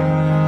Amen.